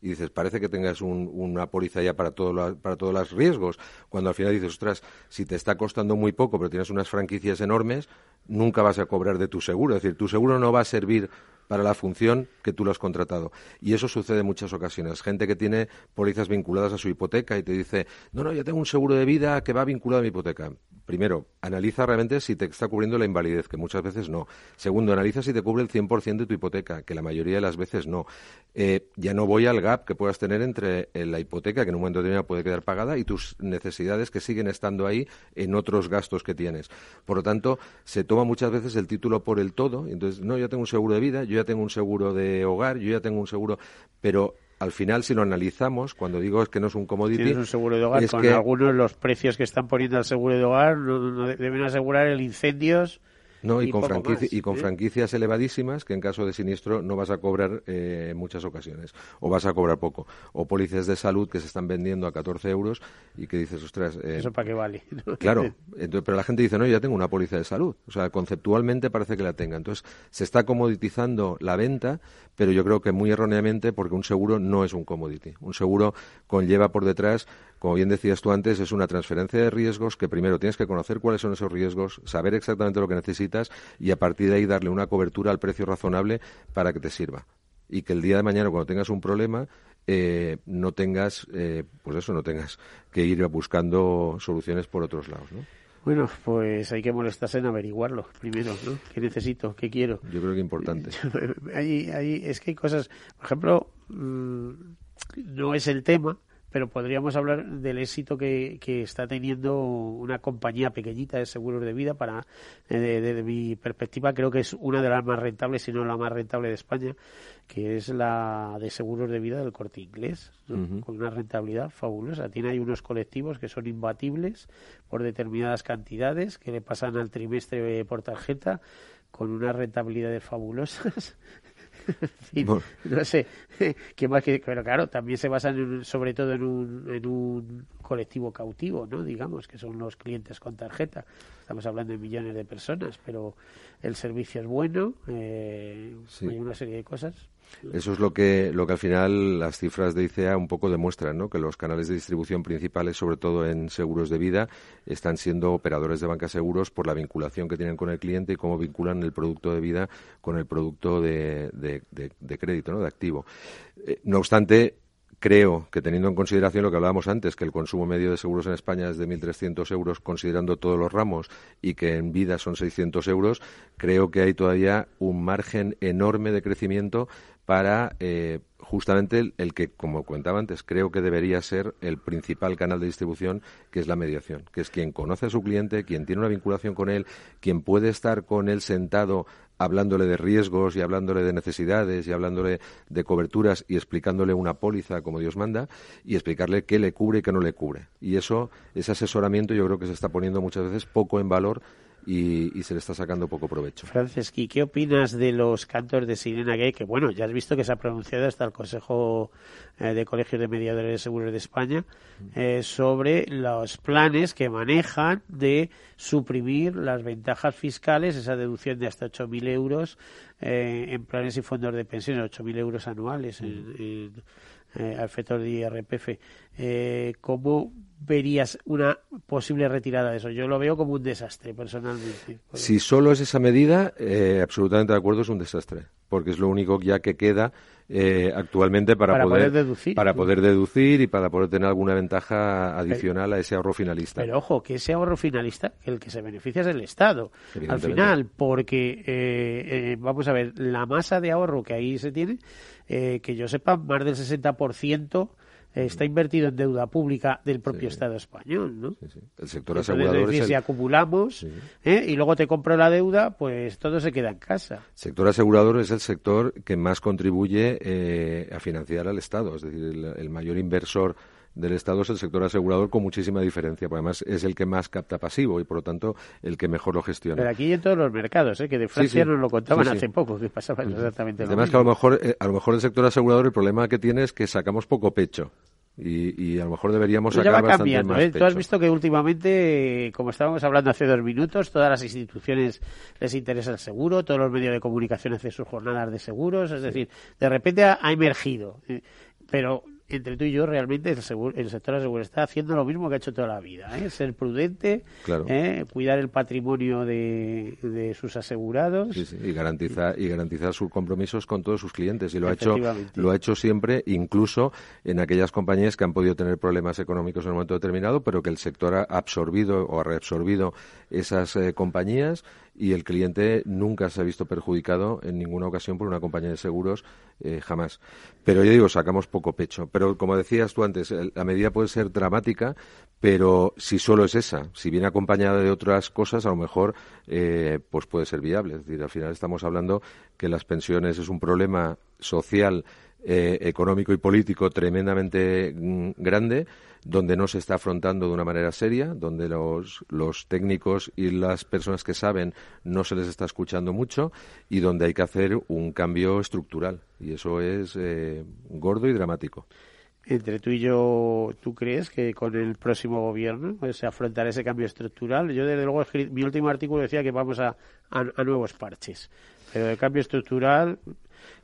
y dices, parece que tengas una póliza ya para, todo para todos los riesgos, cuando al final dices, ostras, si te está costando muy poco, pero tienes unas franquicias enormes, nunca vas a cobrar de tu seguro. Es decir, tu seguro no va a servir para la función que tú lo has contratado. Y eso sucede en muchas ocasiones. Gente que tiene pólizas vinculadas a su hipoteca y te dice, no, no, ya tengo un seguro de vida que va vinculado a mi hipoteca. Primero, analiza realmente si te está cubriendo la invalidez, que muchas veces no. Segundo, analiza si te cubre el 100% de tu hipoteca, que la mayoría de las veces no. Eh, ya no voy al gap que puedas tener entre eh, la hipoteca, que en un momento determinado puede quedar pagada, y tus necesidades que siguen estando ahí en otros gastos que tienes. Por lo tanto, se toma muchas veces el título por el todo. Entonces, no, ya tengo un seguro de vida, yo ya tengo un seguro de hogar, yo ya tengo un seguro, pero al final, si lo analizamos, cuando digo es que no es un commodity. Tienes un seguro de hogar, con algunos de los precios que están poniendo al seguro de hogar, deben asegurar el incendios no, y, con, y con franquicias elevadísimas que en caso de siniestro no vas a cobrar eh, en muchas ocasiones, o vas a cobrar poco. O pólizas de salud que se están vendiendo a 14 euros y que dices, ostras. Eh, ¿Eso para qué vale? claro, pero la gente dice, no, ya tengo una póliza de salud. O sea, conceptualmente parece que la tenga. Entonces, se está comoditizando la venta, pero yo creo que muy erróneamente porque un seguro no es un commodity. Un seguro conlleva por detrás como bien decías tú antes, es una transferencia de riesgos que primero tienes que conocer cuáles son esos riesgos, saber exactamente lo que necesitas y a partir de ahí darle una cobertura al precio razonable para que te sirva. Y que el día de mañana, cuando tengas un problema, eh, no tengas, eh, pues eso, no tengas que ir buscando soluciones por otros lados, ¿no? Bueno, pues hay que molestarse en averiguarlo primero, ¿no? ¿Qué necesito? ¿Qué quiero? Yo creo que importante. hay, hay, es que hay cosas, por ejemplo, mm, no es el tema, pero podríamos hablar del éxito que, que, está teniendo una compañía pequeñita de seguros de vida para desde mi perspectiva creo que es una de las más rentables si no la más rentable de España que es la de seguros de vida del corte inglés con una rentabilidad fabulosa. Tiene ahí unos colectivos que son imbatibles por determinadas cantidades que le pasan al trimestre por tarjeta con unas rentabilidades fabulosas no sé, qué más que, pero claro, también se basan sobre todo en un, en un colectivo cautivo, ¿no? Digamos, que son los clientes con tarjeta. Estamos hablando de millones de personas, pero el servicio es bueno, eh, hay una serie de cosas. Eso es lo que, lo que al final las cifras de ICEA un poco demuestran, ¿no? que los canales de distribución principales, sobre todo en seguros de vida, están siendo operadores de banca seguros por la vinculación que tienen con el cliente y cómo vinculan el producto de vida con el producto de, de, crédito, ¿no? de activo. Eh, no obstante, creo que teniendo en consideración lo que hablábamos antes, que el consumo medio de seguros en España es de 1.300 euros considerando todos los ramos y que en vida son 600 euros, creo que hay todavía un margen enorme de crecimiento para eh, justamente el, que, como comentaba antes, creo que debería ser el principal canal de distribución, que es la mediación, que es quien conoce a su cliente, quien tiene una vinculación con él, quien puede estar con él sentado hablándole de riesgos y hablándole de necesidades y hablándole de coberturas y explicándole una póliza como Dios manda y explicarle qué le cubre y qué no le cubre. Y eso, ese asesoramiento yo creo que se está poniendo muchas veces poco en valor y, se le está sacando poco provecho. Franceschi, ¿qué opinas de los cantos de sirena gay? Que bueno, ya has visto que se ha pronunciado hasta el Consejo eh, de Colegios de Mediadores de Seguros de España eh, sobre los planes que manejan de suprimir las ventajas fiscales, esa deducción de hasta 8.000 euros eh, en planes y fondos de pensiones, 8.000 euros anuales en, al factor de IRPF. ¿Cómo verías una posible retirada de eso? Yo lo veo como un desastre, personalmente. Si solo es esa medida, eh, absolutamente de acuerdo, es un desastre, porque es lo único ya que queda eh, actualmente para, poder, deducir. Para poder deducir y para poder tener alguna ventaja adicional a ese ahorro finalista. Pero ojo, que ese ahorro finalista, el que se beneficia es el Estado, al final, porque, eh, vamos a ver, la masa de ahorro que ahí se tiene, que yo sepa, más del 60% está invertido en deuda pública del propio Estado español, ¿no? El sector asegurador Si acumulamos ¿eh? y luego te compro la deuda, pues todo se queda en casa. El sector asegurador es el sector que más contribuye eh, a financiar al Estado, es decir, el mayor inversor del Estado es el sector asegurador con muchísima diferencia, porque además es el que más capta pasivo y por lo tanto el que mejor lo gestiona. Pero aquí en todos los mercados, ¿eh? que de Francia nos lo contaban hace poco, que pasaba exactamente lo Además que a lo mejor eh, a lo mejor el sector asegurador el problema que tiene es que sacamos poco pecho. Y, a lo mejor deberíamos sacar ya va cambiando, ¿eh? Tú has visto que últimamente, como estábamos hablando hace dos minutos, todas las instituciones les interesa el seguro, todos los medios de comunicación hacen sus jornadas de seguros, es decir, de repente ha, ha emergido. Eh, pero entre tú y yo realmente el, el sector de la seguridad está haciendo lo mismo que ha hecho toda la vida, ¿eh? ser prudente, ¿eh? cuidar el patrimonio de, sus asegurados y garantizar y garantizar sus compromisos con todos sus clientes y lo ha hecho lo ha hecho siempre, incluso en aquellas compañías que han podido tener problemas económicos en un momento determinado, pero que el sector ha absorbido o ha reabsorbido esas eh, compañías y el cliente nunca se ha visto perjudicado en ninguna ocasión por una compañía de seguros, eh, jamás. Pero yo digo, sacamos poco pecho. Pero como decías tú antes, la medida puede ser dramática, pero si solo es esa, si viene acompañada de otras cosas, a lo mejor eh, pues puede ser viable. Es decir, al final estamos hablando que las pensiones es un problema social, eh, económico y político tremendamente mm, grande donde no se está afrontando de una manera seria, donde los, técnicos y las personas que saben no se les está escuchando mucho y donde hay que hacer un cambio estructural. Y eso es eh, gordo y dramático entre tú y yo, ¿tú crees que con el próximo gobierno pues, se afrontará ese cambio estructural? Yo, desde luego, mi último artículo decía que vamos a, a, nuevos parches. Pero el cambio estructural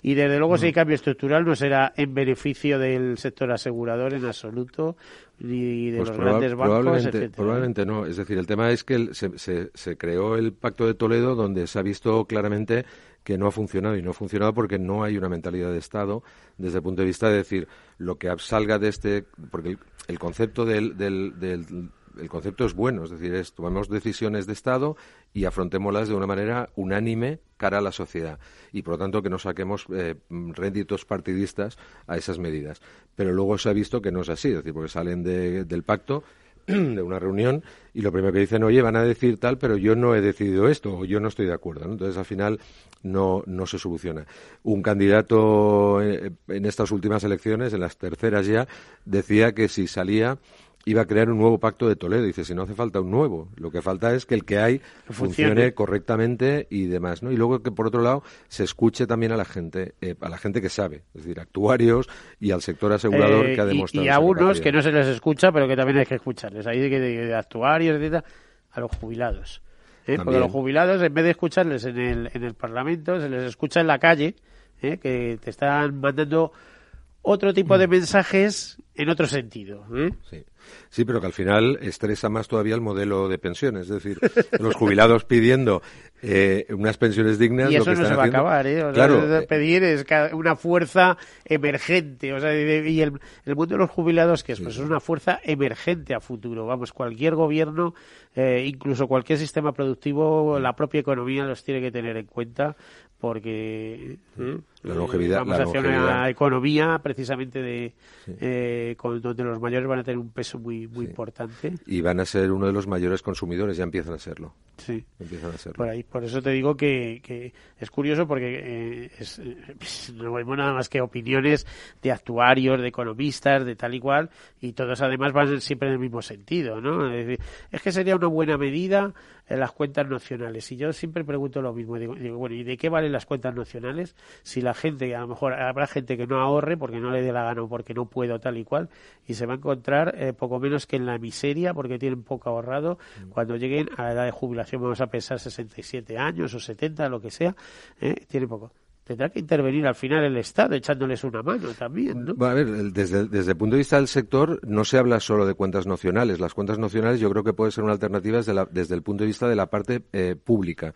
y desde luego, si hay cambio estructural, no será en beneficio del sector asegurador en absoluto, ni de pues los grandes bancos, probablemente, Probablemente no. Es decir, el tema es que se, se, se creó el Pacto de Toledo, donde se ha visto claramente que no ha funcionado y no ha funcionado porque no hay una mentalidad de Estado desde el punto de vista de decir lo que salga de este porque el, concepto del, del, el concepto es bueno, es decir, es, tomamos decisiones de Estado y afrontémoslas de una manera unánime cara a la sociedad y por lo tanto que no saquemos eh, réditos partidistas a esas medidas. Pero luego se ha visto que no es así, es decir, porque salen del pacto de una reunión y lo primero que dicen, oye, van a decir tal, pero yo no he decidido esto o yo no estoy de acuerdo. Entonces, al final, no, no se soluciona. Un candidato eh, en estas últimas elecciones, en las terceras ya, decía que si salía iba a crear un nuevo pacto de Toledo. Dice, si no hace falta un nuevo, lo que falta es que el que hay funcione, correctamente y demás, ¿no? Y luego que por otro lado se escuche también a la gente, eh, a la gente que sabe, es decir, actuarios y al sector asegurador eh, que ha demostrado. Y, a unos que no se les escucha, pero que también hay que escucharles. Ahí de, de, actuarios, a los jubilados. ¿eh? Porque los jubilados, en vez de escucharles en el, en el Parlamento, se les escucha en la calle, ¿eh? que te están mandando otro tipo de mm. mensajes en otro sentido. ¿eh? Sí. Sí, pero que al final estresa más todavía el modelo de pensiones. Es decir, los jubilados pidiendo eh, unas pensiones dignas. Y eso no se va a acabar, ¿eh? claro. pedir es una fuerza emergente. O sea, y el, mundo de los jubilados, que es? Pues es una fuerza emergente a futuro. Vamos, cualquier gobierno, eh, incluso cualquier sistema productivo, la propia economía los tiene que tener en cuenta porque ¿eh? La longevidad, vamos hacia una economía precisamente de eh, con, donde los mayores van a tener un peso muy muy importante. Y van a ser uno de los mayores consumidores ya empiezan a serlo. Sí. Empiezan a serlo. Por ahí por eso te digo que, que es curioso porque eh, es, no vemos nada más que opiniones de actuarios de economistas de tal y cual y todos además van siempre en el mismo sentido no es, decir, es que sería una buena medida en las cuentas nacionales. Y yo siempre pregunto lo mismo, digo, bueno, ¿y de qué valen las cuentas nacionales? Si la gente, a lo mejor habrá gente que no ahorre porque no le dé la gana o porque no puedo tal y cual, y se va a encontrar eh, poco menos que en la miseria porque tienen poco ahorrado. Mm. Cuando lleguen a la edad de jubilación, vamos a pensar 67 años o 70, lo que sea, eh, tienen poco tendrá que intervenir al final el Estado echándoles una mano también, ¿no? a ver, desde, desde, el punto de vista del sector no se habla solo de cuentas nacionales. Las cuentas nacionales yo creo que puede ser una alternativa desde, la, desde el punto de vista de la parte eh, pública.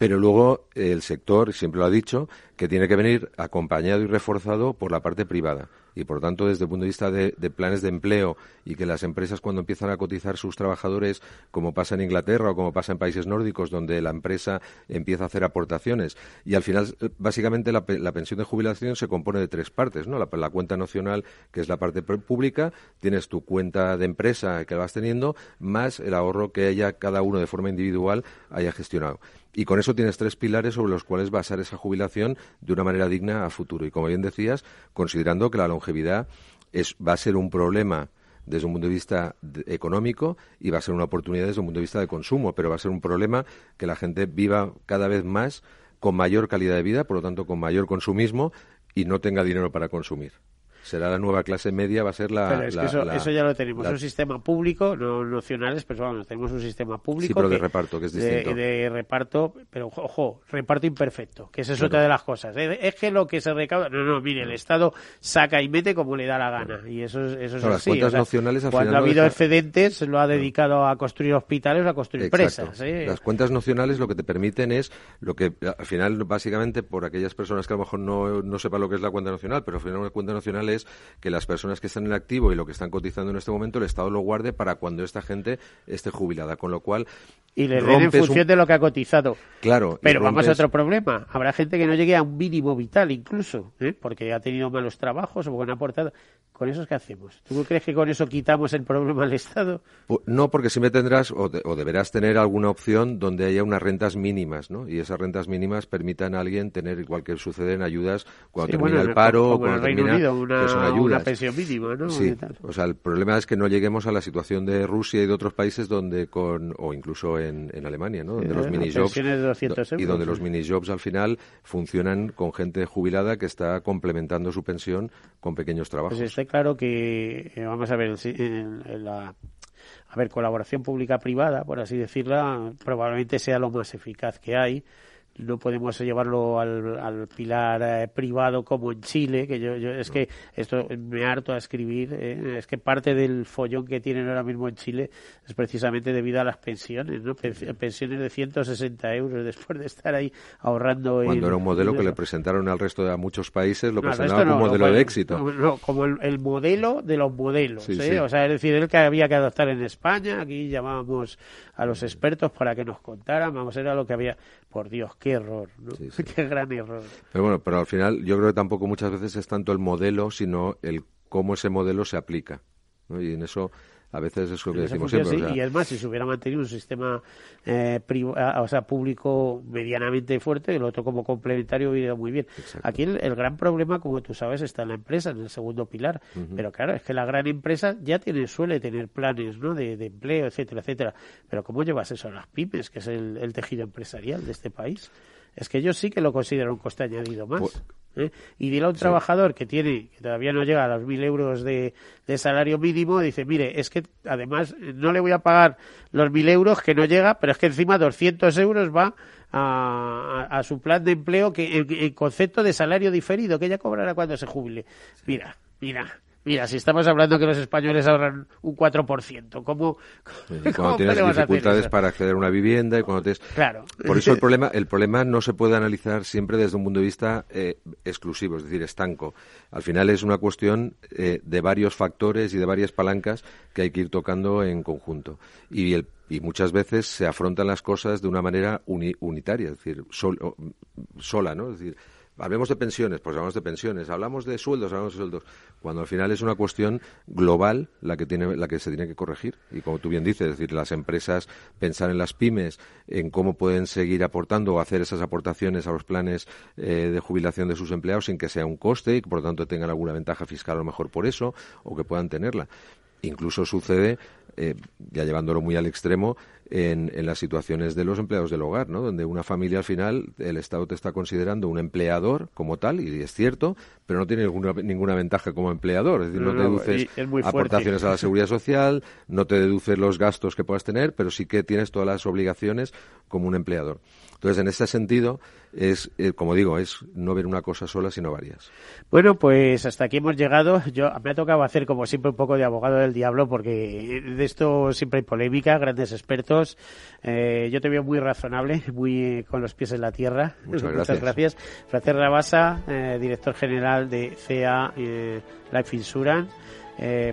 Pero luego el sector, siempre lo ha dicho, que tiene que venir acompañado y reforzado por la parte privada. Y por tanto, desde el punto de vista de, planes de empleo y que las empresas cuando empiezan a cotizar sus trabajadores, como pasa en Inglaterra o como pasa en países nórdicos, donde la empresa empieza a hacer aportaciones, y al final, básicamente, la, pensión de jubilación se compone de tres partes, ¿no? La, la, cuenta nacional, que es la parte pública, tienes tu cuenta de empresa que vas teniendo, más el ahorro que ella, cada uno de forma individual, haya gestionado. Y con eso tienes tres pilares sobre los cuales basar esa jubilación de una manera digna a futuro. Y como bien decías, considerando que la longevidad es, va a ser un problema desde un punto de vista económico y va a ser una oportunidad desde un punto de vista de consumo, pero va a ser un problema que la gente viva cada vez más con mayor calidad de vida, por lo tanto con mayor consumismo y no tenga dinero para consumir será la nueva clase media, va a ser la... Pero es que eso, ya lo tenemos, un sistema público, no nacionales, pero vamos, tenemos un sistema público... Sí, pero de reparto, que es distinto. De, reparto, pero ojo, reparto imperfecto, que esa es otra de las cosas. Es que lo que se recauda... No, no, mire, el Estado saca y mete como le da la gana, y eso, eso es así. Las nacionales Cuando ha habido excedentes, lo ha dedicado a construir hospitales o a construir presas. ¿eh? Las cuentas nacionales lo que te permiten es lo que, al final, básicamente, por aquellas personas que a lo mejor no, no sepan lo que es la cuenta nacional, pero al final una cuenta nacional es que las personas que están en activo y lo que están cotizando en este momento, el Estado lo guarde para cuando esta gente esté jubilada. Con lo cual. Y le den en función de lo que ha cotizado. Claro. Pero vamos a otro problema. Habrá gente que no llegue a un mínimo vital, incluso, ¿eh? porque ha tenido malos trabajos o porque ha aportado. ¿Con eso qué hacemos? ¿Tú crees que con eso quitamos el problema al Estado? No, porque siempre tendrás o, deberás tener alguna opción donde haya unas rentas mínimas, ¿no? Y esas rentas mínimas permitan a alguien tener, igual que sucede en ayudas, cuando termina el paro, o cuando termina, una, pensión mínima, ¿no? Sí, o sea, el problema es que no lleguemos a la situación de Rusia y de otros países donde con, o incluso en, en Alemania, ¿no? Donde los mini jobs y donde los mini jobs al final funcionan con gente jubilada que está complementando su pensión con pequeños trabajos. Pues claro que, eh, vamos a ver, la a ver, colaboración pública-privada, por así decirla, probablemente sea lo más eficaz que hay. No podemos llevarlo al, pilar eh, privado como en Chile, que yo, yo es que esto me harto a escribir, eh, es que parte del follón que tienen ahora mismo en Chile es precisamente debido a las pensiones, ¿no? Pensiones de 160 euros después de estar ahí ahorrando. Cuando era un modelo que le presentaron al resto de muchos países, lo presentaban como modelo de éxito. No, como el, modelo de los modelos, ¿eh? O sea, es decir, el que había que adoptar en España, aquí llamábamos a los expertos para que nos contaran, vamos, era lo que había. Por Dios, qué error, ¿no? qué gran error. Pero bueno, pero al final yo creo que tampoco muchas veces es tanto el modelo, sino el cómo ese modelo se aplica. Y en eso a veces es lo que decimos siempre. Y es más, si se hubiera mantenido un sistema eh, o sea, público medianamente fuerte, el otro como complementario hubiera ido muy bien. Aquí el, gran problema, como tú sabes, está en la empresa, en el segundo pilar. Pero claro, es que la gran empresa ya tiene suele tener planes ¿no? de, empleo, etcétera, etcétera. Pero ¿cómo llevas eso a las pymes, que es el, tejido empresarial de este país? Es que yo sí que lo considero un coste añadido más. Pues, ¿eh? Y dile a un trabajador que tiene, que todavía no llega a los mil euros de, salario mínimo, dice, mire, es que además no le voy a pagar los mil euros que no llega, pero es que encima 200 euros va a, su plan de empleo que en, concepto de salario diferido, que ella cobrará cuando se jubile. Mira, mira. Mira, si estamos hablando que los españoles ahorran un 4%, ¿cómo, cuando tienes dificultades para acceder a una vivienda y cuando tienes... Claro. Por eso el problema, el problema no se puede analizar siempre desde un punto de vista eh, exclusivo, es decir, estanco. Al final es una cuestión eh, de varios factores y de varias palancas que hay que ir tocando en conjunto. Y, el, y muchas veces se afrontan las cosas de una manera unitaria, es decir, sola, ¿no? Es decir, hablemos de pensiones, pues hablamos de pensiones, hablamos de sueldos, hablamos de sueldos, cuando al final es una cuestión global la que tiene, la que se tiene que corregir. Y como tú bien dices, es decir, las empresas pensar en las pymes, en cómo pueden seguir aportando o hacer esas aportaciones a los planes eh, de jubilación de sus empleados sin que sea un coste y que por lo tanto tengan alguna ventaja fiscal a lo mejor por eso, o que puedan tenerla. Incluso sucede, eh, ya llevándolo muy al extremo, en, las situaciones de los empleados del hogar, ¿no? Donde una familia al final, el Estado te está considerando un empleador como tal, y es cierto, pero no tiene ninguna, ninguna ventaja como empleador. Es decir, no, te deduces aportaciones a la seguridad social, no te deduces los gastos que puedas tener, pero sí que tienes todas las obligaciones como un empleador. Entonces, en ese sentido, es, eh, como digo, es no ver una cosa sola, sino varias. Bueno, pues hasta aquí hemos llegado. Yo me ha tocado hacer, como siempre, un poco de abogado del diablo, porque de esto siempre hay polémica, grandes expertos. Eh, yo te veo muy razonable, muy eh, con los pies en la tierra. Muchas gracias. gracias. Frater Rabasa, director general de CEA Life Insurance.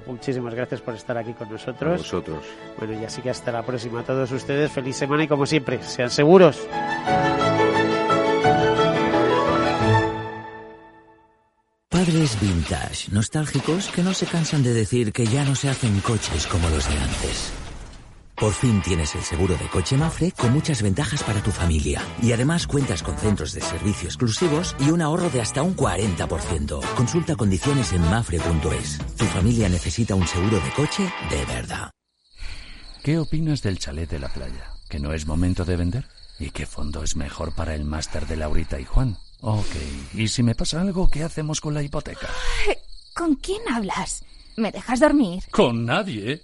Muchísimas gracias por estar aquí con nosotros. A vosotros. Bueno, y así que hasta la próxima a todos ustedes. Feliz semana y como siempre, sean seguros. Padres vintage, nostálgicos que no se cansan de decir que ya no se hacen coches como los de antes. Por fin tienes el seguro de coche Mafre con muchas ventajas para tu familia. Y además cuentas con centros de servicio exclusivos y un ahorro de hasta un 40%. Consulta condiciones en mafre.es. Tu familia necesita un seguro de coche de verdad. ¿Qué opinas del chalet de la playa? ¿Que no es momento de vender? ¿Y qué fondo es mejor para el máster de Laurita y Juan? Ok. ¿Y si me pasa algo, qué hacemos con la hipoteca? ¿Con quién hablas? ¿Me dejas dormir? Con nadie.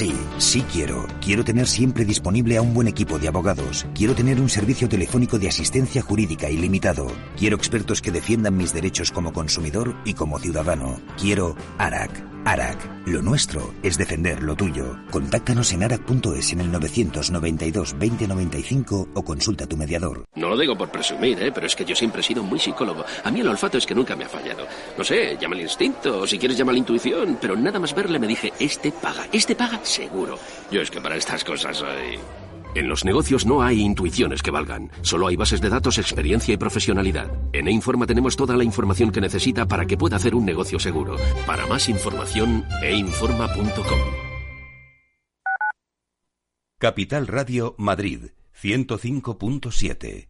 Sí, sí quiero. Quiero tener siempre disponible a un buen equipo de abogados. Quiero tener un servicio telefónico de asistencia jurídica ilimitado. Quiero expertos que defiendan mis derechos como consumidor y como ciudadano. Quiero ARAC. ARAC. Lo nuestro es defender lo tuyo. Contáctanos en arac.es en el 992 2095 o consulta a tu mediador. No lo digo por presumir, ¿eh? pero es que yo siempre he sido muy psicólogo. A mí el olfato es que nunca me ha fallado. No sé, llama el instinto, o si quieres llama la intuición, pero nada más verle me dije, este paga, este paga seguro. Yo es que para estas cosas soy... En los negocios no hay intuiciones que valgan, solo hay bases de datos, experiencia y profesionalidad. En E-Informa tenemos toda la información que necesita para que pueda hacer un negocio seguro. Para más información, einforma.com. Capital Radio Madrid, 105.7.